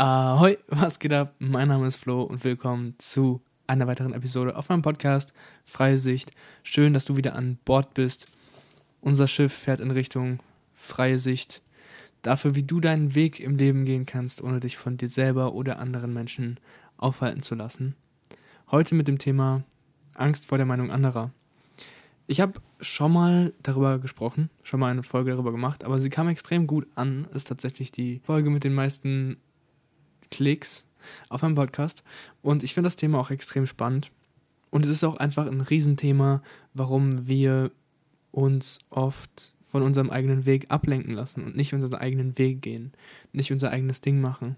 Ahoi, was geht ab? Mein Name ist Flo und willkommen zu einer weiteren Episode auf meinem Podcast Freie Sicht. Schön, dass du wieder an Bord bist. Unser Schiff fährt in Richtung Freie Sicht. Dafür, wie du deinen Weg im Leben gehen kannst, ohne dich von dir selber oder anderen Menschen aufhalten zu lassen. Heute mit dem Thema Angst vor der Meinung anderer. Ich habe schon mal darüber gesprochen, schon mal eine Folge darüber gemacht, aber sie kam extrem gut an. Ist tatsächlich die Folge mit den meisten Klicks auf meinem Podcast. Und ich finde das Thema auch extrem spannend. Und es ist auch einfach ein Riesenthema, warum wir uns oft von unserem eigenen Weg ablenken lassen und nicht unseren eigenen Weg gehen, nicht unser eigenes Ding machen.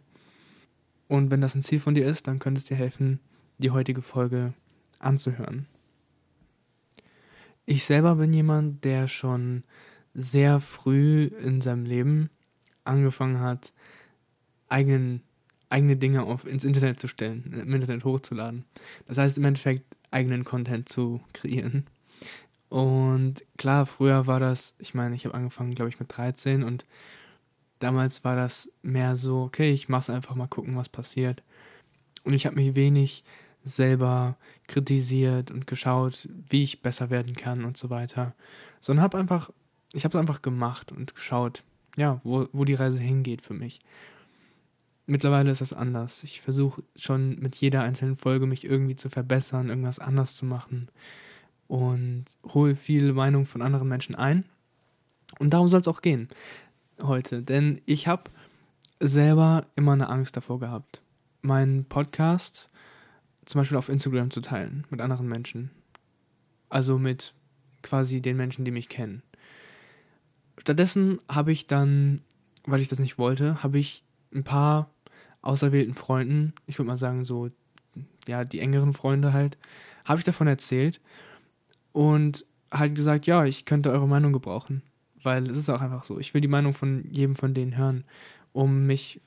Und wenn das ein Ziel von dir ist, dann könnte es dir helfen, die heutige Folge anzuhören. Ich selber bin jemand, der schon sehr früh in seinem Leben angefangen hat, eigenen, eigene Dinge auf, ins Internet zu stellen, im Internet hochzuladen. Das heißt im Endeffekt eigenen Content zu kreieren. Und klar, früher war das, ich meine, ich habe angefangen, glaube ich, mit 13 und damals war das mehr so, okay, ich mache es einfach mal gucken, was passiert. Und ich habe mich wenig selber kritisiert und geschaut, wie ich besser werden kann und so weiter, sondern habe einfach, ich habe es einfach gemacht und geschaut, ja, wo, wo die Reise hingeht für mich. Mittlerweile ist das anders. Ich versuche schon mit jeder einzelnen Folge mich irgendwie zu verbessern, irgendwas anders zu machen und hole viel Meinung von anderen Menschen ein. Und darum soll es auch gehen heute, denn ich habe selber immer eine Angst davor gehabt. Mein Podcast zum Beispiel auf Instagram zu teilen mit anderen Menschen. Also mit quasi den Menschen, die mich kennen. Stattdessen habe ich dann, weil ich das nicht wollte, habe ich ein paar auserwählten Freunden, ich würde mal sagen so, ja, die engeren Freunde halt, habe ich davon erzählt und halt gesagt, ja, ich könnte eure Meinung gebrauchen, weil es ist auch einfach so. Ich will die Meinung von jedem von denen hören, um mich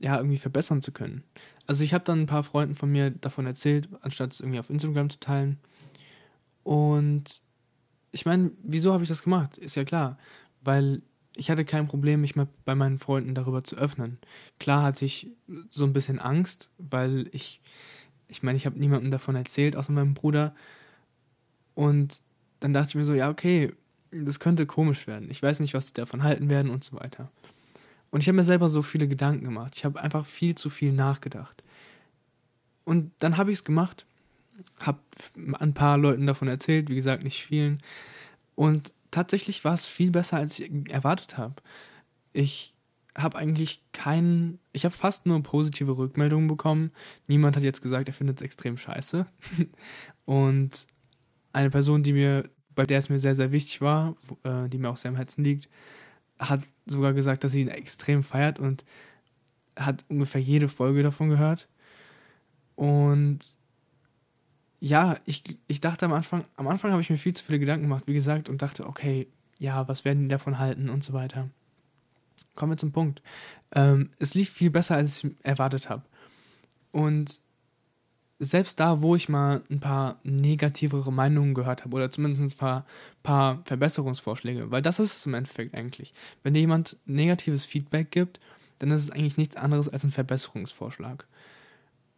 ja irgendwie verbessern zu können. Also ich habe dann ein paar Freunden von mir davon erzählt, anstatt es irgendwie auf Instagram zu teilen. Und ich meine, wieso habe ich das gemacht? Ist ja klar, weil ich hatte kein Problem, mich mal bei meinen Freunden darüber zu öffnen. Klar hatte ich so ein bisschen Angst, weil ich, ich meine, ich habe niemandem davon erzählt, außer meinem Bruder. Und dann dachte ich mir so, ja, okay, das könnte komisch werden. Ich weiß nicht, was die davon halten werden und so weiter. Und ich habe mir selber so viele Gedanken gemacht. Ich habe einfach viel zu viel nachgedacht. Und dann habe ich es gemacht, habe ein paar Leuten davon erzählt, wie gesagt, nicht vielen. Und tatsächlich war es viel besser, als ich erwartet habe. Ich habe eigentlich keinen, ich habe fast nur positive Rückmeldungen bekommen. Niemand hat jetzt gesagt, er findet es extrem scheiße. Und eine Person, die mir, bei der es mir sehr, sehr wichtig war, äh, die mir auch sehr am Herzen liegt, hat sogar gesagt, dass sie ihn extrem feiert und hat ungefähr jede Folge davon gehört. Und ja, ich, ich dachte am Anfang, am Anfang habe ich mir viel zu viele Gedanken gemacht, wie gesagt, und dachte, okay, ja, was werden die davon halten und so weiter. Kommen wir zum Punkt. Ähm, es lief viel besser, als ich erwartet habe. Und selbst da, wo ich mal ein paar negativere Meinungen gehört habe oder zumindest ein paar, paar Verbesserungsvorschläge, weil das ist es im Endeffekt eigentlich. Wenn dir jemand negatives Feedback gibt, dann ist es eigentlich nichts anderes als ein Verbesserungsvorschlag.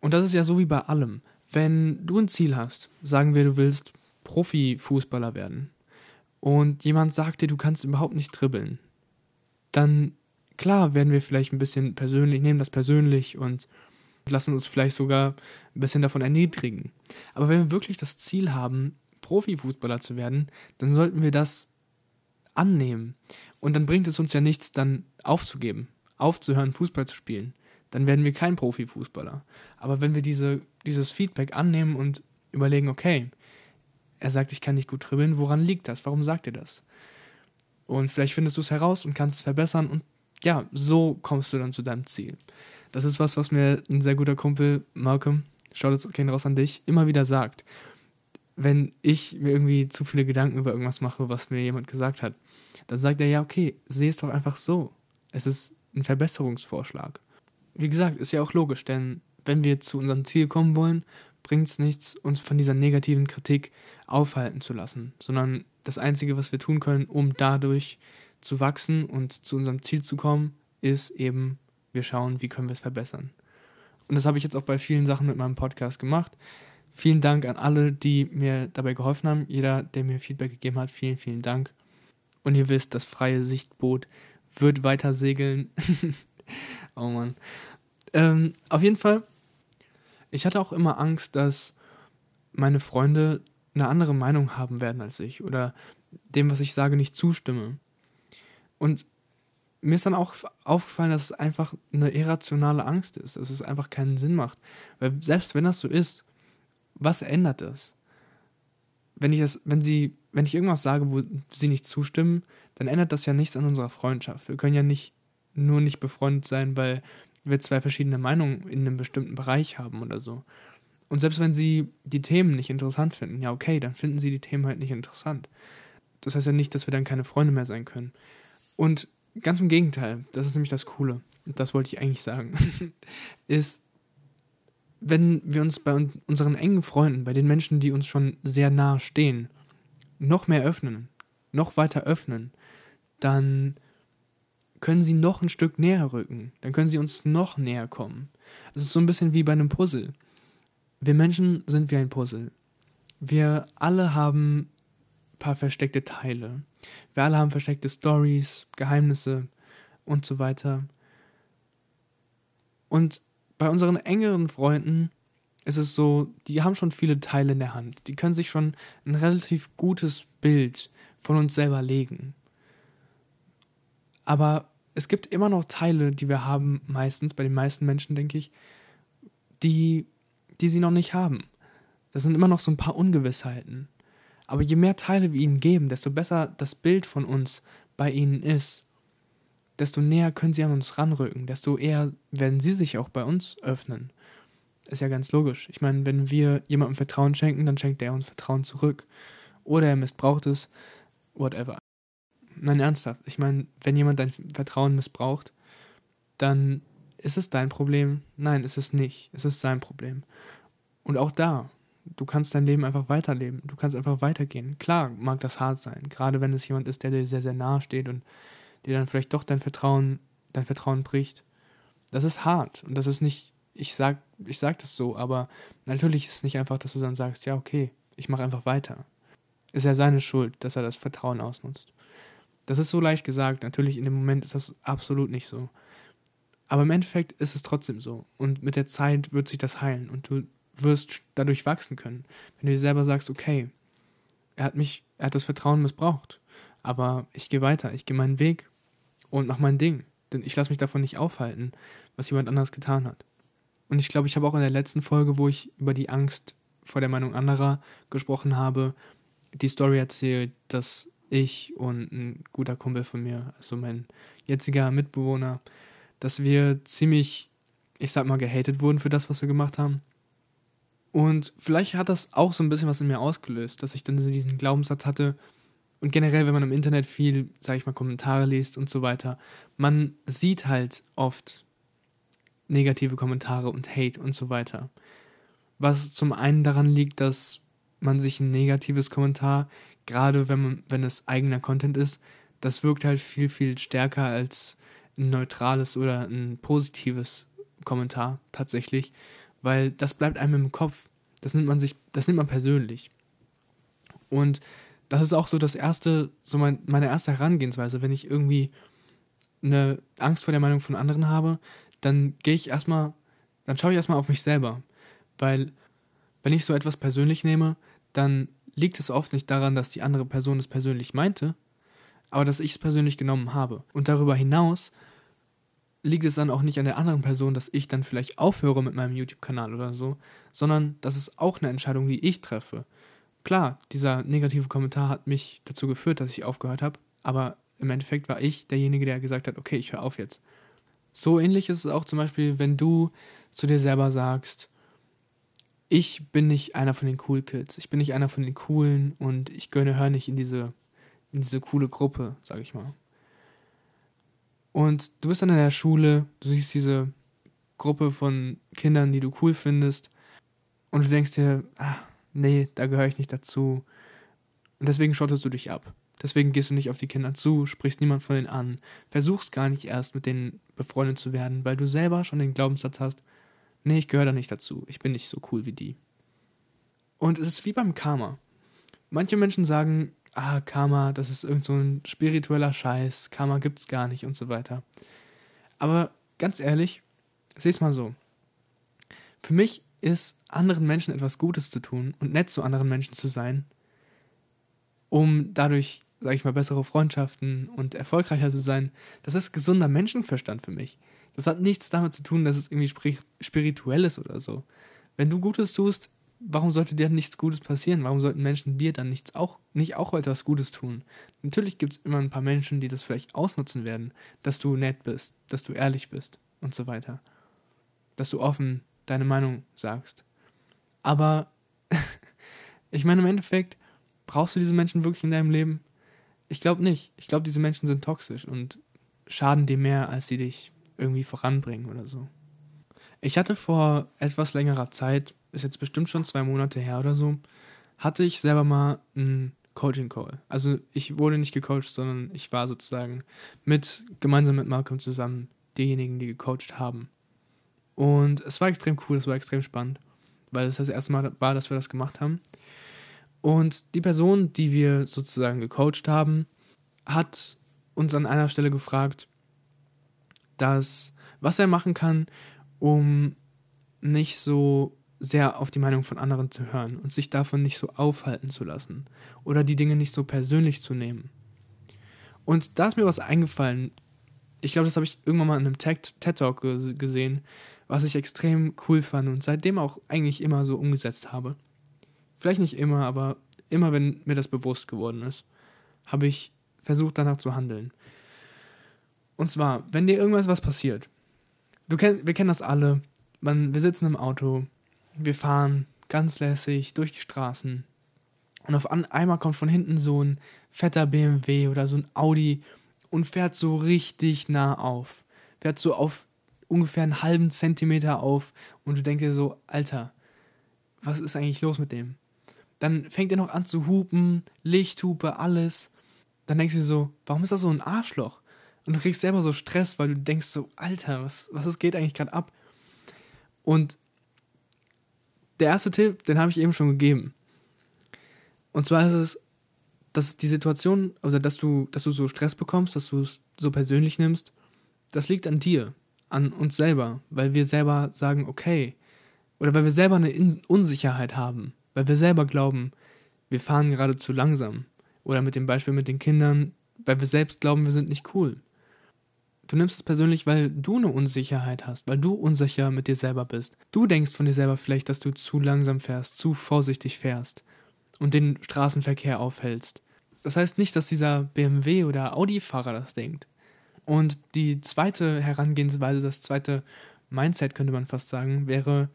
Und das ist ja so wie bei allem. Wenn du ein Ziel hast, sagen wir, du willst Profifußballer werden und jemand sagt dir, du kannst überhaupt nicht dribbeln, dann klar werden wir vielleicht ein bisschen persönlich, nehmen das persönlich und lassen uns vielleicht sogar ein bisschen davon erniedrigen. Aber wenn wir wirklich das Ziel haben, Profifußballer zu werden, dann sollten wir das annehmen. Und dann bringt es uns ja nichts, dann aufzugeben, aufzuhören, Fußball zu spielen. Dann werden wir kein Profifußballer. Aber wenn wir diese, dieses Feedback annehmen und überlegen, okay, er sagt, ich kann nicht gut dribbeln, woran liegt das? Warum sagt er das? Und vielleicht findest du es heraus und kannst es verbessern und ja, so kommst du dann zu deinem Ziel. Das ist was, was mir ein sehr guter Kumpel, Malcolm, schaut jetzt gehen raus an dich, immer wieder sagt. Wenn ich mir irgendwie zu viele Gedanken über irgendwas mache, was mir jemand gesagt hat, dann sagt er, ja, okay, sehe es doch einfach so. Es ist ein Verbesserungsvorschlag. Wie gesagt, ist ja auch logisch, denn wenn wir zu unserem Ziel kommen wollen, bringt es nichts, uns von dieser negativen Kritik aufhalten zu lassen, sondern das Einzige, was wir tun können, um dadurch zu wachsen und zu unserem Ziel zu kommen, ist eben wir schauen, wie können wir es verbessern. Und das habe ich jetzt auch bei vielen Sachen mit meinem Podcast gemacht. Vielen Dank an alle, die mir dabei geholfen haben. Jeder, der mir Feedback gegeben hat, vielen, vielen Dank. Und ihr wisst, das freie Sichtboot wird weiter segeln. oh Mann. Ähm, auf jeden Fall, ich hatte auch immer Angst, dass meine Freunde eine andere Meinung haben werden als ich oder dem, was ich sage, nicht zustimme. Und mir ist dann auch aufgefallen, dass es einfach eine irrationale Angst ist, dass es einfach keinen Sinn macht. Weil selbst wenn das so ist, was ändert das? Wenn ich das, wenn sie, wenn ich irgendwas sage, wo sie nicht zustimmen, dann ändert das ja nichts an unserer Freundschaft. Wir können ja nicht nur nicht befreundet sein, weil wir zwei verschiedene Meinungen in einem bestimmten Bereich haben oder so. Und selbst wenn sie die Themen nicht interessant finden, ja okay, dann finden sie die Themen halt nicht interessant. Das heißt ja nicht, dass wir dann keine Freunde mehr sein können. Und ganz im Gegenteil, das ist nämlich das Coole, das wollte ich eigentlich sagen, ist, wenn wir uns bei unseren engen Freunden, bei den Menschen, die uns schon sehr nahe stehen, noch mehr öffnen, noch weiter öffnen, dann können sie noch ein Stück näher rücken, dann können sie uns noch näher kommen. Es ist so ein bisschen wie bei einem Puzzle. Wir Menschen sind wie ein Puzzle. Wir alle haben ein paar versteckte Teile. Wir alle haben versteckte Stories, Geheimnisse und so weiter. Und bei unseren engeren Freunden ist es so, die haben schon viele Teile in der Hand. Die können sich schon ein relativ gutes Bild von uns selber legen. Aber es gibt immer noch Teile, die wir haben, meistens, bei den meisten Menschen, denke ich, die die sie noch nicht haben. Das sind immer noch so ein paar Ungewissheiten. Aber je mehr Teile wir ihnen geben, desto besser das Bild von uns bei ihnen ist, desto näher können sie an uns ranrücken, desto eher werden sie sich auch bei uns öffnen. Ist ja ganz logisch. Ich meine, wenn wir jemandem Vertrauen schenken, dann schenkt er uns Vertrauen zurück. Oder er missbraucht es, whatever. Nein, ernsthaft. Ich meine, wenn jemand dein Vertrauen missbraucht, dann ist es dein Problem? Nein, ist es nicht. Es ist sein Problem. Und auch da, du kannst dein Leben einfach weiterleben. Du kannst einfach weitergehen. Klar mag das hart sein, gerade wenn es jemand ist, der dir sehr, sehr nahe steht und dir dann vielleicht doch dein Vertrauen, dein Vertrauen bricht. Das ist hart und das ist nicht, ich sag, ich sag das so, aber natürlich ist es nicht einfach, dass du dann sagst, ja, okay, ich mache einfach weiter. Ist ja seine Schuld, dass er das Vertrauen ausnutzt. Das ist so leicht gesagt, natürlich in dem Moment ist das absolut nicht so. Aber im Endeffekt ist es trotzdem so. Und mit der Zeit wird sich das heilen und du wirst dadurch wachsen können. Wenn du dir selber sagst, okay, er hat mich, er hat das Vertrauen missbraucht, aber ich gehe weiter, ich gehe meinen Weg und mache mein Ding. Denn ich lasse mich davon nicht aufhalten, was jemand anderes getan hat. Und ich glaube, ich habe auch in der letzten Folge, wo ich über die Angst vor der Meinung anderer gesprochen habe, die Story erzählt, dass ich und ein guter Kumpel von mir, also mein jetziger Mitbewohner, dass wir ziemlich, ich sag mal, gehatet wurden für das, was wir gemacht haben. Und vielleicht hat das auch so ein bisschen was in mir ausgelöst, dass ich dann diesen Glaubenssatz hatte. Und generell, wenn man im Internet viel, sag ich mal, Kommentare liest und so weiter, man sieht halt oft negative Kommentare und Hate und so weiter. Was zum einen daran liegt, dass man sich ein negatives Kommentar, gerade wenn, man, wenn es eigener Content ist, das wirkt halt viel, viel stärker als ein neutrales oder ein positives Kommentar tatsächlich, weil das bleibt einem im Kopf. Das nimmt man sich, das nimmt man persönlich. Und das ist auch so das erste, so mein, meine erste Herangehensweise, wenn ich irgendwie eine Angst vor der Meinung von anderen habe, dann gehe ich erstmal, dann schaue ich erstmal auf mich selber. Weil, wenn ich so etwas persönlich nehme, dann liegt es oft nicht daran, dass die andere Person es persönlich meinte, aber dass ich es persönlich genommen habe. Und darüber hinaus liegt es dann auch nicht an der anderen Person, dass ich dann vielleicht aufhöre mit meinem YouTube-Kanal oder so, sondern das ist auch eine Entscheidung, die ich treffe. Klar, dieser negative Kommentar hat mich dazu geführt, dass ich aufgehört habe, aber im Endeffekt war ich derjenige, der gesagt hat, okay, ich höre auf jetzt. So ähnlich ist es auch zum Beispiel, wenn du zu dir selber sagst, ich bin nicht einer von den Cool Kids, ich bin nicht einer von den Coolen und ich gönne, höre nicht in diese, in diese coole Gruppe, sag ich mal. Und du bist dann in der Schule, du siehst diese Gruppe von Kindern, die du cool findest, und du denkst dir, ah, nee, da gehöre ich nicht dazu. Und deswegen schottest du dich ab. Deswegen gehst du nicht auf die Kinder zu, sprichst niemand von denen an, versuchst gar nicht erst mit denen befreundet zu werden, weil du selber schon den Glaubenssatz hast, nee, ich gehöre da nicht dazu, ich bin nicht so cool wie die. Und es ist wie beim Karma. Manche Menschen sagen, ah, Karma, das ist irgend so ein spiritueller Scheiß, Karma gibt's gar nicht und so weiter. Aber ganz ehrlich, seh's mal so. Für mich ist, anderen Menschen etwas Gutes zu tun und nett zu anderen Menschen zu sein, um dadurch, sage ich mal, bessere Freundschaften und erfolgreicher zu sein, das ist gesunder Menschenverstand für mich. Das hat nichts damit zu tun, dass es irgendwie spirituell ist oder so. Wenn du Gutes tust, warum sollte dir nichts Gutes passieren? Warum sollten Menschen dir dann nichts auch, nicht auch etwas Gutes tun? Natürlich gibt es immer ein paar Menschen, die das vielleicht ausnutzen werden, dass du nett bist, dass du ehrlich bist und so weiter. Dass du offen deine Meinung sagst. Aber ich meine, im Endeffekt, brauchst du diese Menschen wirklich in deinem Leben? Ich glaube nicht. Ich glaube, diese Menschen sind toxisch und schaden dir mehr, als sie dich irgendwie voranbringen oder so. Ich hatte vor etwas längerer Zeit, ist jetzt bestimmt schon zwei Monate her oder so, hatte ich selber mal einen Coaching-Call. Also ich wurde nicht gecoacht, sondern ich war sozusagen mit, gemeinsam mit Malcolm zusammen diejenigen, die gecoacht haben. Und es war extrem cool, es war extrem spannend, weil es das erste Mal war, dass wir das gemacht haben. Und die Person, die wir sozusagen gecoacht haben, hat uns an einer Stelle gefragt, dass was er machen kann, um nicht so sehr auf die Meinung von anderen zu hören und sich davon nicht so aufhalten zu lassen oder die Dinge nicht so persönlich zu nehmen. Und da ist mir was eingefallen. Ich glaube, das habe ich irgendwann mal in einem TED-Talk gesehen, was ich extrem cool fand und seitdem auch eigentlich immer so umgesetzt habe. Vielleicht nicht immer, aber immer wenn mir das bewusst geworden ist, habe ich versucht danach zu handeln. Und zwar, wenn dir irgendwas was passiert, du kenn, wir kennen das alle, man, wir sitzen im Auto, wir fahren ganz lässig durch die Straßen und auf einmal kommt von hinten so ein fetter BMW oder so ein Audi und fährt so richtig nah auf. Fährt so auf ungefähr einen halben Zentimeter auf und du denkst dir so, Alter, was ist eigentlich los mit dem? Dann fängt er noch an zu hupen, Lichthupe, alles. Dann denkst du dir so, warum ist das so ein Arschloch? Und du kriegst selber so Stress, weil du denkst so, Alter, was, was geht eigentlich gerade ab? Und der erste Tipp, den habe ich eben schon gegeben. Und zwar ist es, dass die Situation, also dass du, dass du so Stress bekommst, dass du es so persönlich nimmst, das liegt an dir, an uns selber, weil wir selber sagen, okay, oder weil wir selber eine Unsicherheit haben, weil wir selber glauben, wir fahren gerade zu langsam. Oder mit dem Beispiel mit den Kindern, weil wir selbst glauben, wir sind nicht cool. Du nimmst es persönlich, weil du eine Unsicherheit hast, weil du unsicher mit dir selber bist. Du denkst von dir selber vielleicht, dass du zu langsam fährst, zu vorsichtig fährst und den Straßenverkehr aufhältst. Das heißt nicht, dass dieser BMW oder Audi-Fahrer das denkt. Und die zweite Herangehensweise, das zweite Mindset könnte man fast sagen, wäre,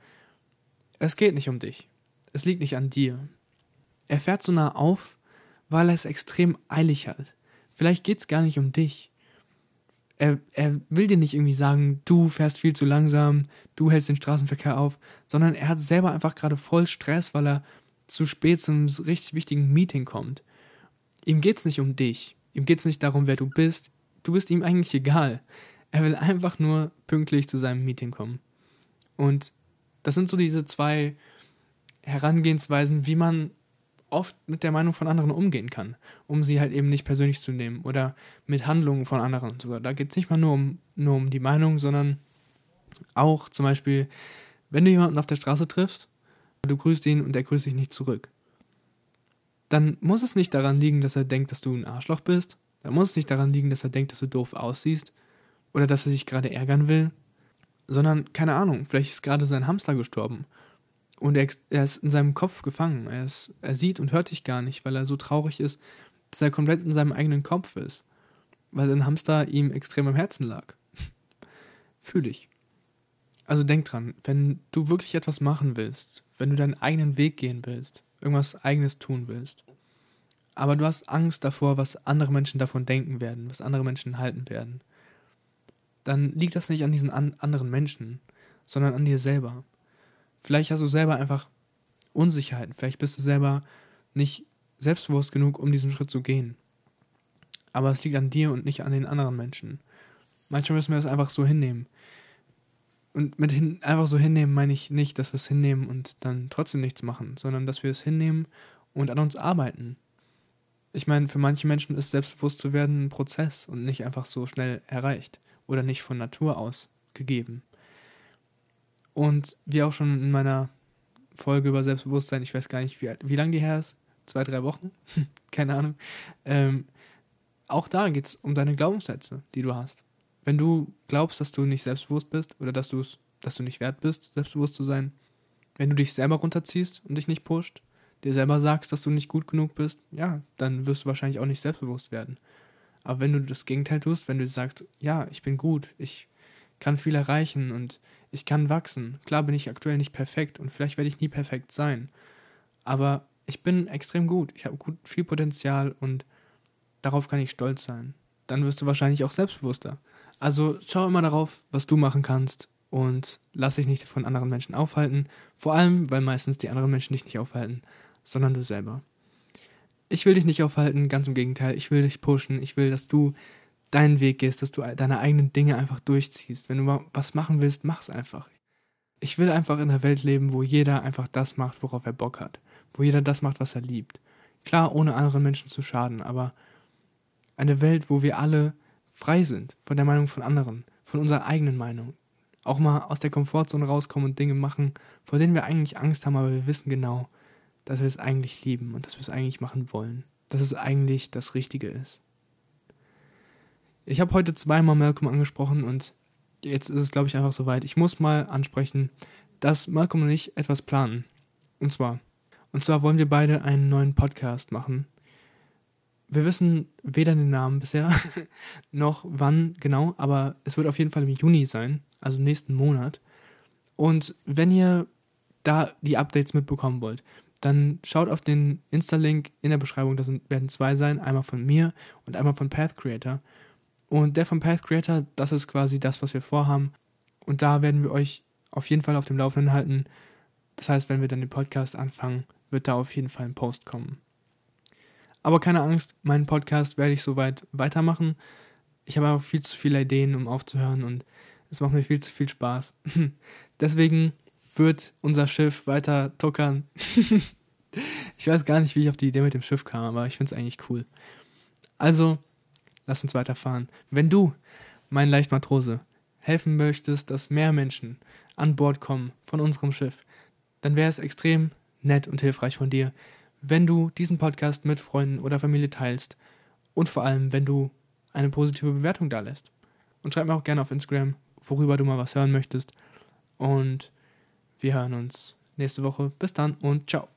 es geht nicht um dich. Es liegt nicht an dir. Er fährt so nah auf, weil er es extrem eilig hat. Vielleicht geht es gar nicht um dich er, er will dir nicht irgendwie sagen, du fährst viel zu langsam, du hältst den Straßenverkehr auf, sondern er hat selber einfach gerade voll Stress, weil er zu spät zum richtig wichtigen Meeting kommt. Ihm geht es nicht um dich. Ihm geht es nicht darum, wer du bist. Du bist ihm eigentlich egal. Er will einfach nur pünktlich zu seinem Meeting kommen. Und das sind so diese zwei Herangehensweisen, wie man oft mit der Meinung von anderen umgehen kann, um sie halt eben nicht persönlich zu nehmen oder mit Handlungen von anderen sogar. Da geht es nicht mal nur um, nur um die Meinung, sondern auch zum Beispiel, wenn du jemanden auf der Straße triffst, du grüßt ihn und er grüßt dich nicht zurück, dann muss es nicht daran liegen, dass er denkt, dass du ein Arschloch bist, dann muss es nicht daran liegen, dass er denkt, dass du doof aussiehst oder dass er sich gerade ärgern will, sondern keine Ahnung, vielleicht ist gerade sein Hamster gestorben und er, er, ist in seinem Kopf gefangen. Er, ist, er sieht und hört dich gar nicht, weil er so traurig ist, dass er komplett in seinem eigenen Kopf ist. Weil sein Hamster ihm extrem am Herzen lag. Fühl ich. Also denk dran, wenn du wirklich etwas machen willst, wenn du deinen eigenen Weg gehen willst, irgendwas eigenes tun willst, aber du hast Angst davor, was andere Menschen davon denken werden, was andere Menschen halten werden, dann liegt das nicht an diesen an anderen Menschen, sondern an dir selber. Vielleicht hast du selber einfach Unsicherheiten. Vielleicht bist du selber nicht selbstbewusst genug, um diesen Schritt zu gehen. Aber es liegt an dir und nicht an den anderen Menschen. Manchmal müssen wir es einfach so hinnehmen. Und mit hin, einfach so hinnehmen meine ich nicht, dass wir es hinnehmen und dann trotzdem nichts machen, sondern dass wir es hinnehmen und an uns arbeiten. Ich meine, für manche Menschen ist selbstbewusst zu werden ein Prozess und nicht einfach so schnell erreicht oder nicht von Natur aus gegeben. Und wie auch schon in meiner Folge über Selbstbewusstsein, ich weiß gar nicht, wie, wie lange die her ist, zwei, drei Wochen, keine Ahnung, ähm, auch da geht es um deine Glaubenssätze, die du hast. Wenn du glaubst, dass du nicht selbstbewusst bist oder dass, dass du nicht wert bist, selbstbewusst zu sein, wenn du dich selber runterziehst und dich nicht pusht, dir selber sagst, dass du nicht gut genug bist, ja, dann wirst du wahrscheinlich auch nicht selbstbewusst werden. Aber wenn du das Gegenteil tust, wenn du sagst, ja, ich bin gut, ich kann viel erreichen und ich kann wachsen. Klar bin ich aktuell nicht perfekt und vielleicht werde ich nie perfekt sein. Aber ich bin extrem gut. Ich habe gut viel Potenzial und darauf kann ich stolz sein. Dann wirst du wahrscheinlich auch selbstbewusster. Also schau immer darauf, was du machen kannst und lass dich nicht von anderen Menschen aufhalten. Vor allem, weil meistens die anderen Menschen dich nicht aufhalten, sondern du selber. Ich will dich nicht aufhalten, ganz im Gegenteil. Ich will dich pushen. Ich will, dass du deinen Weg gehst, dass du deine eigenen Dinge einfach durchziehst. Wenn du was machen willst, mach's einfach. Ich will einfach in einer Welt leben, wo jeder einfach das macht, worauf er Bock hat. Wo jeder das macht, was er liebt. Klar, ohne anderen Menschen zu schaden, aber eine Welt, wo wir alle frei sind von der Meinung von anderen, von unserer eigenen Meinung. Auch mal aus der Komfortzone rauskommen und Dinge machen, vor denen wir eigentlich Angst haben, aber wir wissen genau, dass wir es eigentlich lieben und dass wir es eigentlich machen wollen. Dass es eigentlich das Richtige ist. Ich habe heute zweimal Malcolm angesprochen und jetzt ist es, glaube ich, einfach soweit. Ich muss mal ansprechen, dass Malcolm und ich etwas planen. Und zwar. Und zwar wollen wir beide einen neuen Podcast machen, wir wissen weder den Namen bisher noch wann genau, aber es wird auf jeden Fall im Juni sein, also nächsten Monat. Und wenn ihr da die Updates mitbekommen wollt, dann schaut auf den Insta-Link in der Beschreibung. Da werden zwei sein, einmal von mir und einmal von Path Creator. Und der von Path Creator, das ist quasi das, was wir vorhaben. Und da werden wir euch auf jeden Fall auf dem Laufenden halten. Das heißt, wenn wir dann den Podcast anfangen, wird da auf jeden Fall ein Post kommen. Aber keine Angst, meinen Podcast werde ich soweit weitermachen. Ich habe aber viel zu viele Ideen, um aufzuhören und es macht mir viel zu viel Spaß. Deswegen wird unser Schiff weiter tuckern. ich weiß gar nicht, wie ich auf die Idee mit dem Schiff kam, aber ich finde es eigentlich cool. Also, lass uns weiterfahren. Wenn du, mein Leichtmatrose, helfen möchtest, dass mehr Menschen an Bord kommen von unserem Schiff, dann wäre es extrem nett und hilfreich von dir, wenn du diesen Podcast mit Freunden oder Familie teilst und vor allem, wenn du eine positive Bewertung da lässt. Und schreib mir auch gerne auf Instagram, worüber du mal was hören möchtest. Und wir hören uns nächste Woche. Bis dann und ciao.